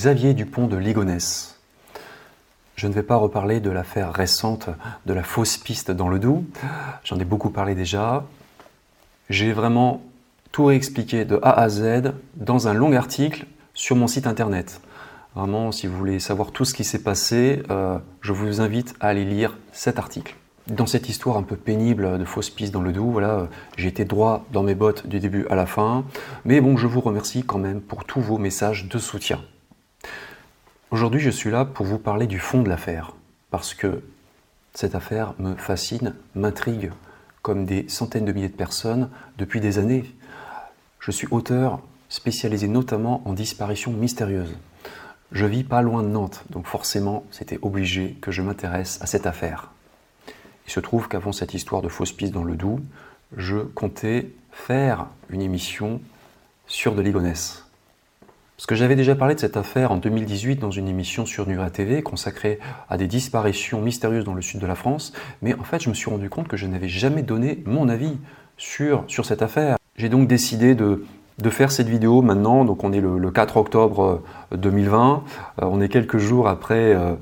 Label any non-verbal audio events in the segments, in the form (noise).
Xavier Dupont de Ligonnès. Je ne vais pas reparler de l'affaire récente de la fausse piste dans le Doubs. J'en ai beaucoup parlé déjà. J'ai vraiment tout réexpliqué de A à Z dans un long article sur mon site internet. Vraiment, si vous voulez savoir tout ce qui s'est passé, euh, je vous invite à aller lire cet article. Dans cette histoire un peu pénible de fausse piste dans le Doubs, voilà, j'ai été droit dans mes bottes du début à la fin. Mais bon, je vous remercie quand même pour tous vos messages de soutien. Aujourd'hui, je suis là pour vous parler du fond de l'affaire, parce que cette affaire me fascine, m'intrigue, comme des centaines de milliers de personnes depuis des années. Je suis auteur spécialisé notamment en disparitions mystérieuses. Je vis pas loin de Nantes, donc forcément, c'était obligé que je m'intéresse à cette affaire. Il se trouve qu'avant cette histoire de fausse piste dans le Doubs, je comptais faire une émission sur de Ligonnès. Parce que j'avais déjà parlé de cette affaire en 2018 dans une émission sur Nura TV consacrée à des disparitions mystérieuses dans le sud de la France, mais en fait je me suis rendu compte que je n'avais jamais donné mon avis sur, sur cette affaire. J'ai donc décidé de, de faire cette vidéo maintenant, donc on est le, 4 octobre 2020, euh, on est quelques jours après euh,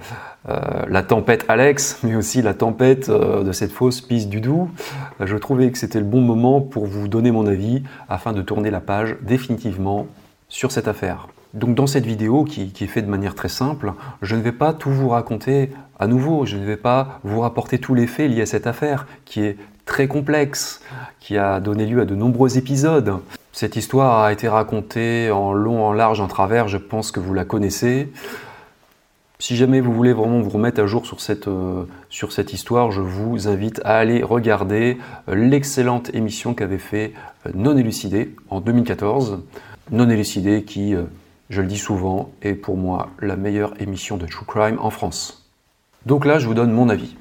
euh, la tempête Alex, mais aussi la tempête de cette fausse piste du Doubs. je trouvais que c'était le bon moment pour vous donner mon avis afin de tourner la page définitivement sur cette affaire. Donc dans cette vidéo qui, est faite de manière très simple, je ne vais pas tout vous raconter à nouveau, je ne vais pas vous rapporter tous les faits liés à cette affaire qui est très complexe, qui a donné lieu à de nombreux épisodes. Cette histoire a été racontée en long, en large, en travers, je pense que vous la connaissez. Si jamais vous voulez vraiment vous remettre à jour sur cette, euh, sur cette histoire, je vous invite à aller regarder euh, l'excellente émission qu'avait fait euh, Non Élucidé en 2014 non élucidé qui, euh, je le dis souvent, est pour moi la meilleure émission de True Crime en France. Donc là, je vous donne mon avis,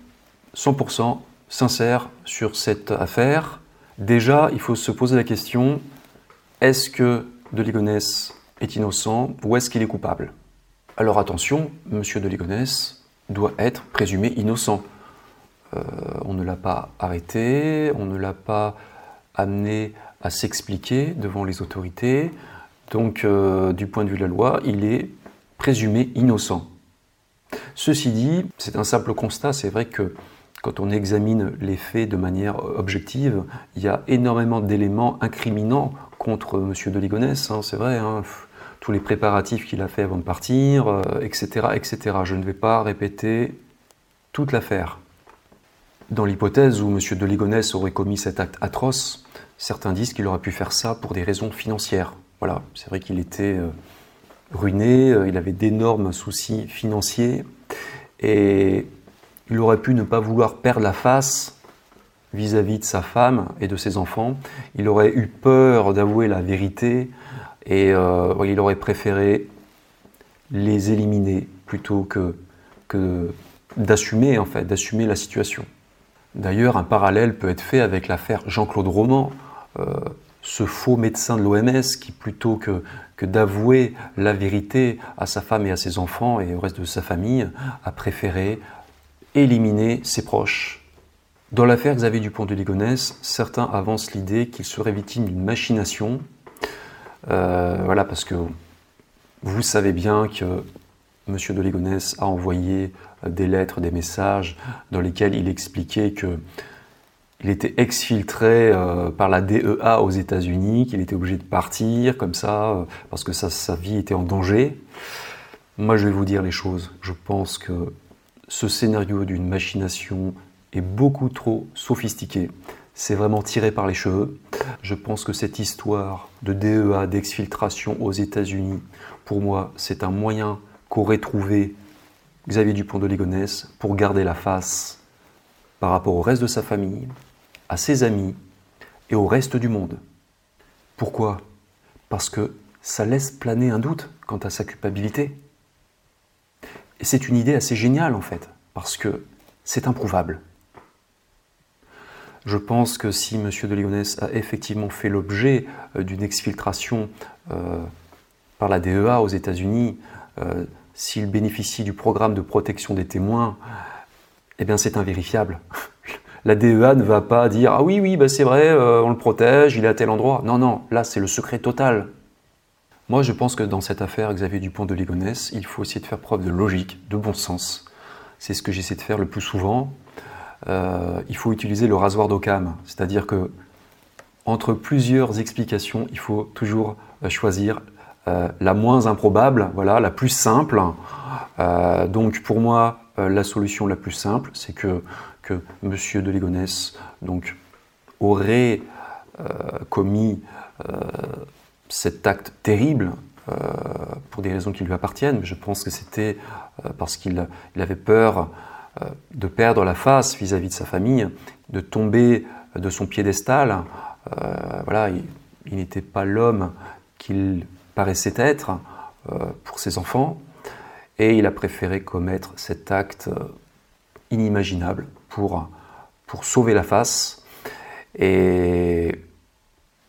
100% sincère sur cette affaire. Déjà, il faut se poser la question, est-ce que De Ligonnès est innocent ou est-ce qu'il est coupable? Alors attention, Monsieur De Ligonnès doit être présumé innocent. Euh, on ne l'a pas arrêté, on ne l'a pas amené à s'expliquer devant les autorités, donc, euh, du point de vue de la loi, il est présumé innocent. Ceci dit, c'est un simple constat. C'est vrai que quand on examine les faits de manière objective, il y a énormément d'éléments incriminants contre M. de Ligonnès. Hein, c'est vrai, hein. tous les préparatifs qu'il a fait avant de partir, etc., euh, etc. Je ne vais pas répéter toute l'affaire. Dans l'hypothèse où M. de Ligonnès aurait commis cet acte atroce, certains disent qu'il aurait pu faire ça pour des raisons financières. Voilà, c'est vrai qu'il était euh, ruiné, euh, il avait d'énormes soucis financiers et il aurait pu ne pas vouloir perdre la face vis-à-vis de sa femme et de ses enfants. Il aurait eu peur d'avouer la vérité et euh, il aurait préféré les éliminer plutôt que, que d'assumer en fait, d'assumer la situation. D'ailleurs, un parallèle peut être fait avec l'affaire Jean-Claude Roman ce faux médecin de l'OMS qui, plutôt que, d'avouer la vérité à sa femme et à ses enfants et au reste de sa famille, a préféré éliminer ses proches. Dans l'affaire Xavier Dupont de Ligonnès, certains avancent l'idée qu'il serait victime d'une machination. Euh, voilà, parce que vous savez bien que M. de Ligonnès a envoyé des lettres, des messages dans lesquels il expliquait que il était exfiltré euh, par la DEA aux États-Unis, qu'il était obligé de partir comme ça, euh, parce que sa, vie était en danger. Moi, je vais vous dire les choses. Je pense que ce scénario d'une machination est beaucoup trop sophistiqué. C'est vraiment tiré par les cheveux. Je pense que cette histoire de DEA, d'exfiltration aux États-Unis, pour moi, c'est un moyen qu'aurait trouvé Xavier Dupont de Ligonnès pour garder la face par rapport au reste de sa famille, à ses amis et au reste du monde. Pourquoi? Parce que ça laisse planer un doute quant à sa culpabilité. Et c'est une idée assez géniale en fait, parce que c'est improuvable. Je pense que si M. de Lyonès a effectivement fait l'objet euh, d'une exfiltration euh, par la DEA aux États-Unis, euh, s'il bénéficie du programme de protection des témoins, eh bien c'est invérifiable. (laughs) la DEA ne va pas dire Ah oui, oui, bah c'est vrai, euh, on le protège, il est à tel endroit. Non, non, là c'est le secret total. Moi, je pense que dans cette affaire, Xavier Dupont de Ligonnès, il faut essayer de faire preuve de logique, de bon sens. C'est ce que j'essaie de faire le plus souvent. Euh, il faut utiliser le rasoir d'Occam, c'est-à-dire que entre plusieurs explications, il faut toujours euh, choisir la moins improbable, voilà, la plus simple. donc pour moi, la solution la plus simple, c'est que, que Monsieur de Ligonnès donc, aurait commis cet acte terrible euh, pour des raisons qui lui appartiennent, mais je pense que c'était euh, parce qu'il avait peur euh, de perdre la face vis-à-vis de sa famille, de tomber de son piédestal. voilà, il, n'était pas l'homme qu'il paraissait être pour ses enfants, et il a préféré commettre cet acte inimaginable pour, pour sauver la face. Et,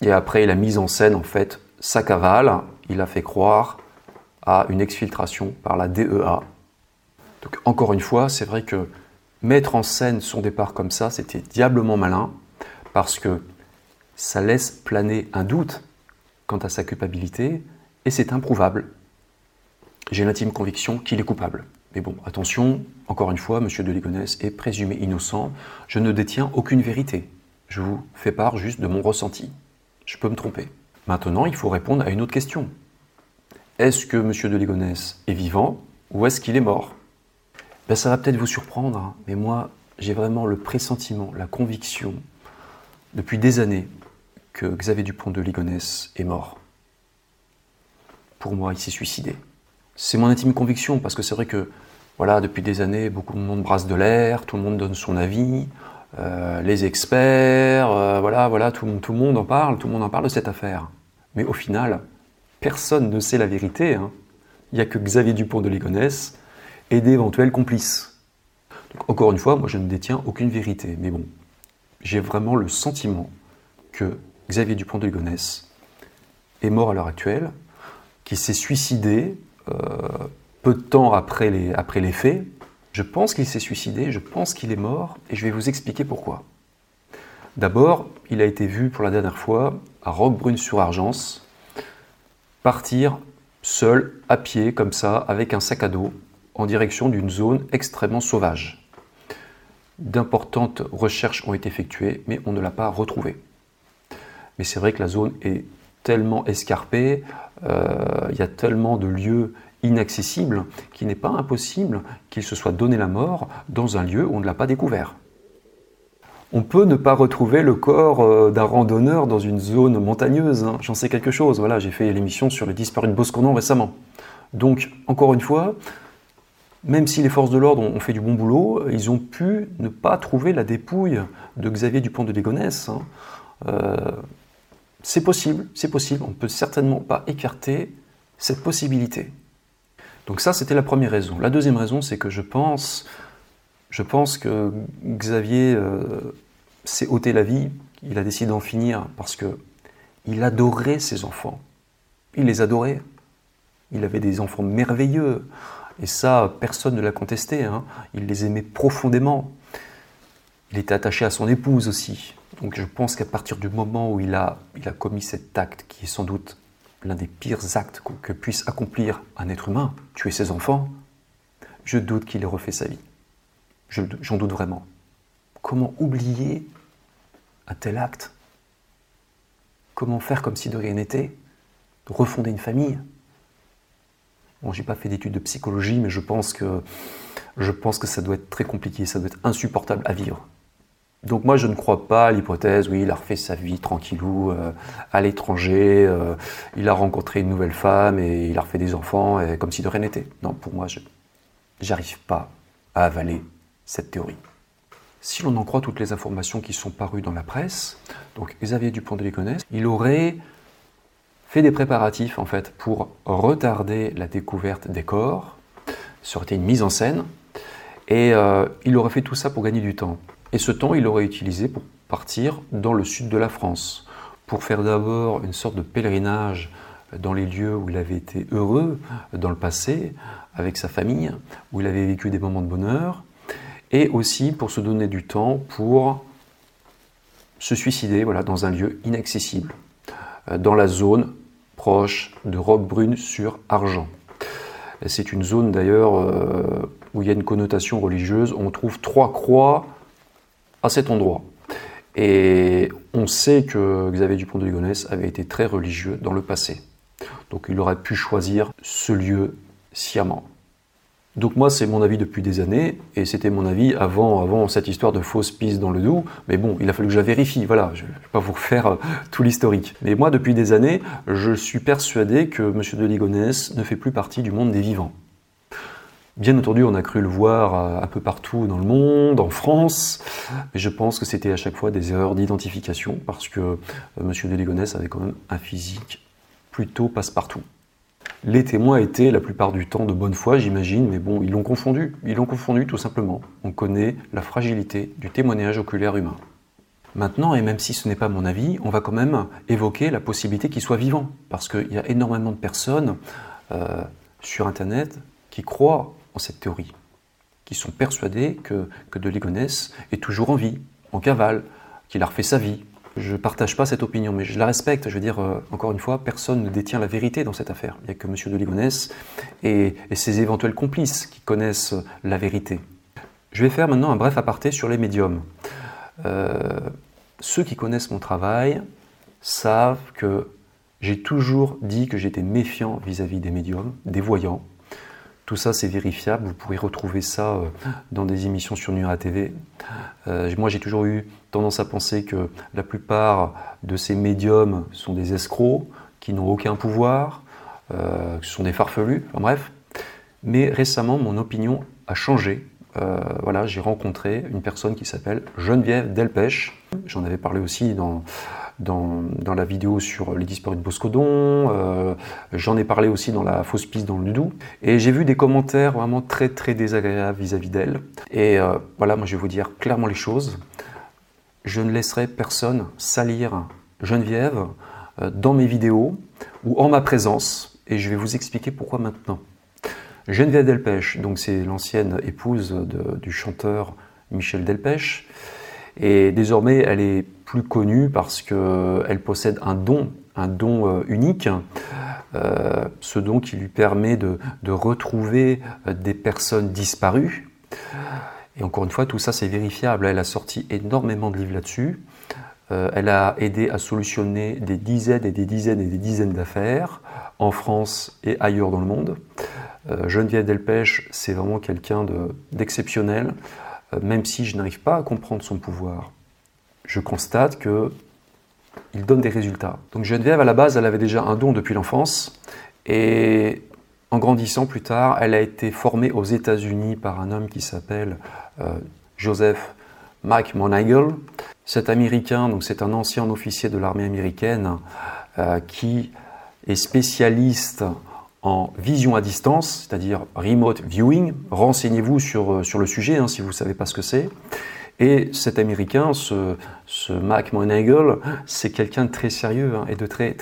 et après, il a mis en scène, en fait, sa cavale, il a fait croire à une exfiltration par la DEA. Donc encore une fois, c'est vrai que mettre en scène son départ comme ça, c'était diablement malin, parce que ça laisse planer un doute quant à sa culpabilité, et c'est improuvable. J'ai l'intime conviction qu'il est coupable. Mais bon, attention, encore une fois, M. de Ligonnès est présumé innocent. Je ne détiens aucune vérité. Je vous fais part juste de mon ressenti. Je peux me tromper. Maintenant, il faut répondre à une autre question. Est-ce que M. de Ligonnès est vivant ou est-ce qu'il est mort? Ben, Ça va peut-être vous surprendre, hein, mais moi, j'ai vraiment le pressentiment, la conviction, depuis des années, que Xavier Dupont de Ligonnès est mort. Pour moi, il s'est suicidé. C'est mon intime conviction, parce que c'est vrai que, voilà, depuis des années, beaucoup de monde brasse de l'air, tout le monde donne son avis, euh, les experts, euh, voilà, voilà, tout, tout, le monde en parle, tout le monde en parle de cette affaire. Mais au final, personne ne sait la vérité. Hein. Il n'y a que Xavier Dupont de Ligonnès et d'éventuels complices. encore une fois, moi je ne détiens aucune vérité. Mais bon, j'ai vraiment le sentiment que Xavier Dupont de Ligonnès est mort à l'heure actuelle, qu'il s'est suicidé peu de temps après les, après les faits. Je pense qu'il s'est suicidé, je pense qu'il est mort, et je vais vous expliquer pourquoi. D'abord, il a été vu pour la dernière fois à Roquebrune-sur-Argence, partir seul, à pied, comme ça, avec un sac à dos, en direction d'une zone extrêmement sauvage. D'importantes recherches ont été effectuées, mais on ne l'a pas retrouvé. Mais c'est vrai que la zone est tellement escarpée, euh, il y a tellement de lieux inaccessibles qu'il n'est pas impossible qu'il se soit donné la mort dans un lieu où on ne l'a pas découvert on peut ne pas retrouver le corps euh, d'un randonneur dans une zone montagneuse. Hein. J'en sais quelque chose. Voilà, j'ai fait l'émission sur les disparus de Bosconon récemment. Donc, encore une fois, même si les forces de l'ordre ont fait du bon boulot, ils ont pu ne pas trouver la dépouille de Xavier Dupont de. Euh, c'est possible, c'est possible. On ne peut certainement pas écarter cette possibilité. Donc ça, c'était la première raison. La deuxième raison, c'est que je pense je pense que Xavier euh, s'est ôté la vie, il a décidé d'en finir parce que il adorait ses enfants. Il les adorait. Il avait des enfants merveilleux. Et ça, personne ne l'a contesté. Hein. Il les aimait profondément. Il était attaché à son épouse aussi. Donc je pense qu'à partir du moment où il a, commis cet acte, qui est sans doute l'un des pires actes que puisse accomplir un être humain, tuer ses enfants, je doute qu'il ait refait sa vie. J'en doute vraiment. Comment oublier un tel acte? Comment faire comme si de rien n'était? Refonder une famille? Bon, j'ai pas fait d'études de psychologie, mais je pense que je pense que ça doit être très compliqué, ça doit être insupportable à vivre. Donc moi, je ne crois pas à l'hypothèse, oui, il a refait sa vie tranquillou euh, à l'étranger, euh, il a rencontré une nouvelle femme et il a refait des enfants, comme si de rien n'était. Non, pour moi, je n'arrive pas à avaler cette théorie. Si l'on en croit toutes les informations qui sont parues dans la presse, donc Xavier Dupont de Ligonnès, il aurait fait des préparatifs en fait pour retarder la découverte des corps. Ça aurait été une mise en scène et euh, il aurait fait tout ça pour gagner du temps. Et ce temps, il l'aurait utilisé pour partir dans le sud de la France, pour faire d'abord une sorte de pèlerinage dans les lieux où il avait été heureux dans le passé, avec sa famille, où il avait vécu des moments de bonheur, et aussi pour se donner du temps pour se suicider voilà, dans un lieu inaccessible, euh, dans la zone proche de Roquebrune sur Argent. C'est une zone d'ailleurs euh, où il y a une connotation religieuse. On trouve trois croix à cet endroit. Et on sait que Xavier Dupont de Ligonnès avait été très religieux dans le passé. Donc il aurait pu choisir ce lieu sciemment. Donc moi, c'est mon avis depuis des années, et c'était mon avis avant, avant cette histoire de fausse piste dans le Doubs. Mais bon, il a fallu que je la vérifie, voilà, je ne vais pas vous refaire euh, tout l'historique. Mais moi, depuis des années, je suis persuadé que M. de Ligonnès ne fait plus partie du monde des vivants. Bien entendu, on a cru le voir euh, un peu partout dans le monde, en France, mais je pense que c'était à chaque fois des erreurs d'identification, parce que euh, M. de Ligonnès avait quand même un physique plutôt passe-partout. Les témoins étaient la plupart du temps de bonne foi, j'imagine, mais bon, ils l'ont confondu. Ils l'ont confondu tout simplement. On connaît la fragilité du témoignage oculaire humain. Maintenant, et même si ce n'est pas mon avis, on va quand même évoquer la possibilité qu'il soit vivant, parce qu'il y a énormément de personnes euh, sur Internet qui croient cette théorie, qui sont persuadées que, que De Ligonnès est toujours en vie, en cavale, qu'il a refait sa vie, je ne partage pas cette opinion, mais je la respecte. Je veux dire, euh, encore une fois, personne ne détient la vérité dans cette affaire. Il n'y a que M. de Ligonnès et, ses éventuels complices qui connaissent la vérité. Je vais faire maintenant un bref aparté sur les médiums. Euh, ceux qui connaissent mon travail savent que j'ai toujours dit que j'étais méfiant vis-à-vis des médiums, des voyants. Tout ça, c'est vérifiable. Vous pourrez retrouver ça euh, dans des émissions sur Nura TV. moi, j'ai toujours eu tendance à penser que la plupart de ces médiums sont des escrocs, qui n'ont aucun pouvoir, euh, ce sont des farfelus, enfin bref. Mais récemment, mon opinion a changé. Euh, voilà, j'ai rencontré une personne qui s'appelle Geneviève Delpech. J'en avais parlé aussi dans, dans, la vidéo sur les disparus de Boscodon. Euh, j'en ai parlé aussi dans la fausse piste dans le Ludou. Et j'ai vu des commentaires vraiment très très désagréables vis-à-vis d'elle. Et voilà, moi je vais vous dire clairement les choses je ne laisserai personne salir Geneviève euh, dans mes vidéos ou en ma présence, et je vais vous expliquer pourquoi maintenant. Geneviève Delpech, donc c'est l'ancienne épouse du chanteur Michel Delpech, et désormais elle est plus connue parce qu'elle possède un don, un don euh, unique, euh, ce don qui lui permet de retrouver des personnes disparues. Et encore une fois, tout ça, c'est vérifiable. Elle a sorti énormément de livres là-dessus. Euh, elle a aidé à solutionner des dizaines et des dizaines et des dizaines d'affaires en France et ailleurs dans le monde. Euh, Geneviève Delpech, c'est vraiment quelqu'un d'exceptionnel, euh, même si je n'arrive pas à comprendre son pouvoir. Je constate que il donne des résultats. Donc Geneviève, à la base, elle avait déjà un don depuis l'enfance, et en grandissant plus tard, elle a été formée aux États-Unis par un homme qui s'appelle euh, Joseph Mike Monagel. Cet Américain, donc c'est un ancien officier de l'armée américaine euh, qui est spécialiste en vision à distance, c'est-à-dire remote viewing. Renseignez-vous sur, euh, sur le sujet hein, si vous ne savez pas ce que c'est. Et cet Américain, ce, Mac Monagle, c'est quelqu'un de très sérieux hein, et de très,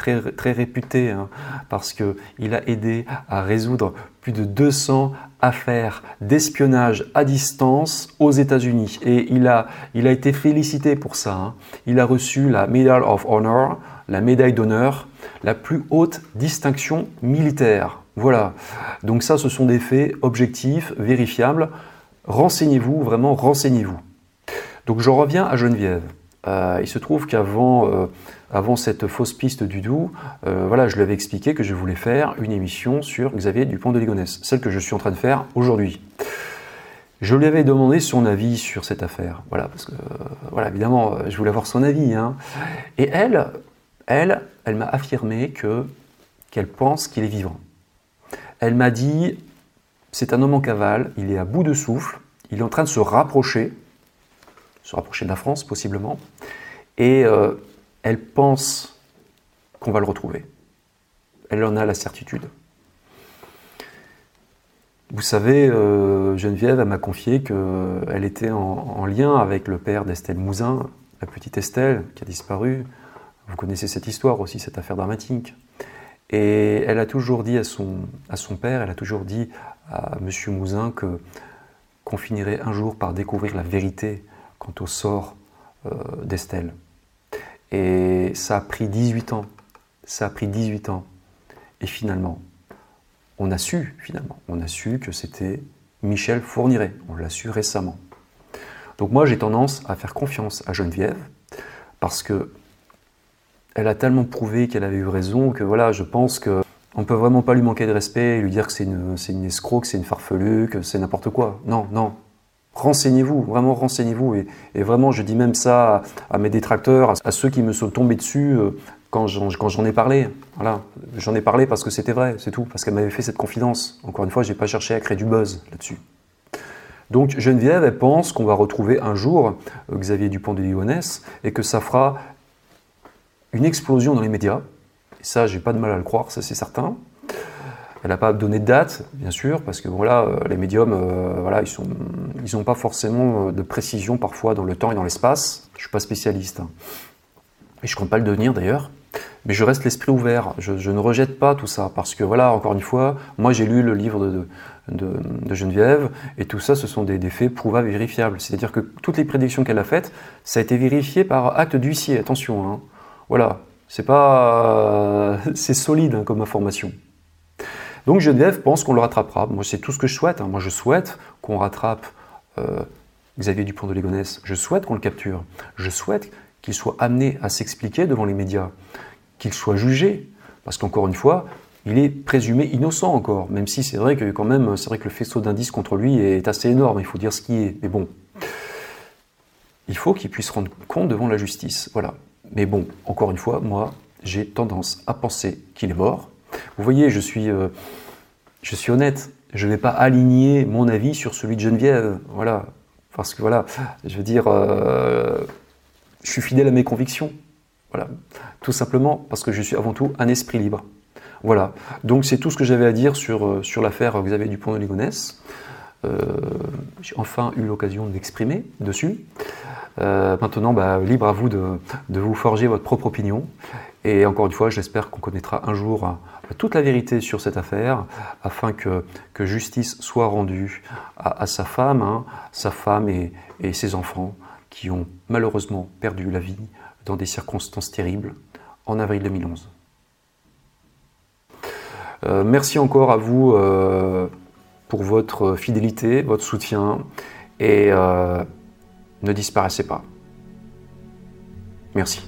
réputé, hein, parce qu'il a aidé à résoudre plus de 200 affaires d'espionnage à distance aux États-Unis. Et il a, il été félicité pour ça. Hein. Il a reçu la Medal of Honor, la médaille d'honneur, la plus haute distinction militaire. Voilà. Donc ça, ce sont des faits objectifs, vérifiables. Renseignez-vous, vraiment renseignez-vous. Donc je reviens à Geneviève. Euh, il se trouve qu'avant euh, avant cette fausse piste du Doubs, euh, voilà, je lui avais expliqué que je voulais faire une émission sur Xavier Dupont de Ligonnès, celle que je suis en train de faire aujourd'hui. Je lui avais demandé son avis sur cette affaire, voilà, parce que, voilà, évidemment, je voulais avoir son avis. Hein. Et elle, elle, elle m'a affirmé que qu'elle pense qu'il est vivant. Elle m'a dit, c'est un homme en cavale, il est à bout de souffle, il est en train de se rapprocher, se rapprocher de la France possiblement, et euh, elle pense qu'on va le retrouver. Elle en a la certitude. Vous savez, euh, Geneviève m'a confié qu'elle était en, lien avec le père d'Estelle Mouzin, la petite Estelle qui a disparu. Vous connaissez cette histoire aussi, cette affaire dramatique. Et elle a toujours dit à son, à son père, elle a toujours dit à M. Mouzin qu'on finirait un jour par découvrir la vérité quant au sort euh, d'Estelle. Et ça a pris 18 ans. Ça a pris 18 ans. Et finalement, on a su, finalement, on a su que c'était Michel Fourniret. On l'a su récemment. Donc moi, j'ai tendance à faire confiance à Geneviève parce que elle a tellement prouvé qu'elle avait eu raison que voilà, je pense que on peut vraiment pas lui manquer de respect et lui dire que c'est une, une escroc, que c'est une farfelue, que c'est n'importe quoi. Non, non. Renseignez-vous, vraiment renseignez-vous. Et, vraiment, je dis même ça à, mes détracteurs, à, ceux qui me sont tombés dessus euh, quand j'en, ai parlé. Voilà, j'en ai parlé parce que c'était vrai, c'est tout, parce qu'elle m'avait fait cette confidence. Encore une fois, j'ai pas cherché à créer du buzz là-dessus. Donc Geneviève, elle pense qu'on va retrouver un jour euh, Xavier Dupont de Ligonnès et que ça fera une explosion dans les médias. Et ça, j'ai pas de mal à le croire, ça c'est certain. Elle n'a pas donné de date, bien sûr, parce que voilà, euh, les médiums, euh, voilà, ils n'ont ils pas forcément de précision parfois dans le temps et dans l'espace. Je ne suis pas spécialiste. Hein. Et je ne compte pas le devenir d'ailleurs. Mais je reste l'esprit ouvert. Je, ne rejette pas tout ça. Parce que voilà, encore une fois, moi j'ai lu le livre de, de, Geneviève, et tout ça, ce sont des, faits prouvables et vérifiables. C'est-à-dire que toutes les prédictions qu'elle a faites, ça a été vérifié par acte d'huissier, attention. Hein. Voilà, c'est pas, (laughs) c'est solide hein, comme information. Donc Geneviève pense qu'on le rattrapera. Moi, c'est tout ce que je souhaite. Hein. Moi, je souhaite qu'on rattrape euh, Xavier Dupont de Ligonnès. Je souhaite qu'on le capture. Je souhaite qu'il soit amené à s'expliquer devant les médias, qu'il soit jugé. Parce qu'encore une fois, il est présumé innocent encore, même si c'est vrai que quand même, c'est vrai que le faisceau d'indices contre lui est assez énorme, il faut dire ce qui est. Mais bon, il faut qu'il puisse rendre compte devant la justice. Voilà. Mais bon, encore une fois, moi, j'ai tendance à penser qu'il est mort. Vous voyez, je suis, euh, je suis honnête. Je ne vais pas aligner mon avis sur celui de Geneviève. Voilà. Parce que voilà, je veux dire, euh, je suis fidèle à mes convictions. Voilà. Tout simplement parce que je suis avant tout un esprit libre. Voilà, donc c'est tout ce que j'avais à dire sur, euh, sur l'affaire Xavier Dupont de Ligonnès. J'ai enfin eu l'occasion de m'exprimer dessus. Maintenant, bah, libre à vous de, vous forger votre propre opinion. Et encore une fois, j'espère qu'on connaîtra un jour toute la vérité sur cette affaire, afin que, justice soit rendue à, sa femme, hein, sa femme et, ses enfants, qui ont malheureusement perdu la vie dans des circonstances terribles en avril 2011. Euh, merci encore à vous euh, pour votre fidélité, votre soutien et euh, ne disparaissez pas. Merci.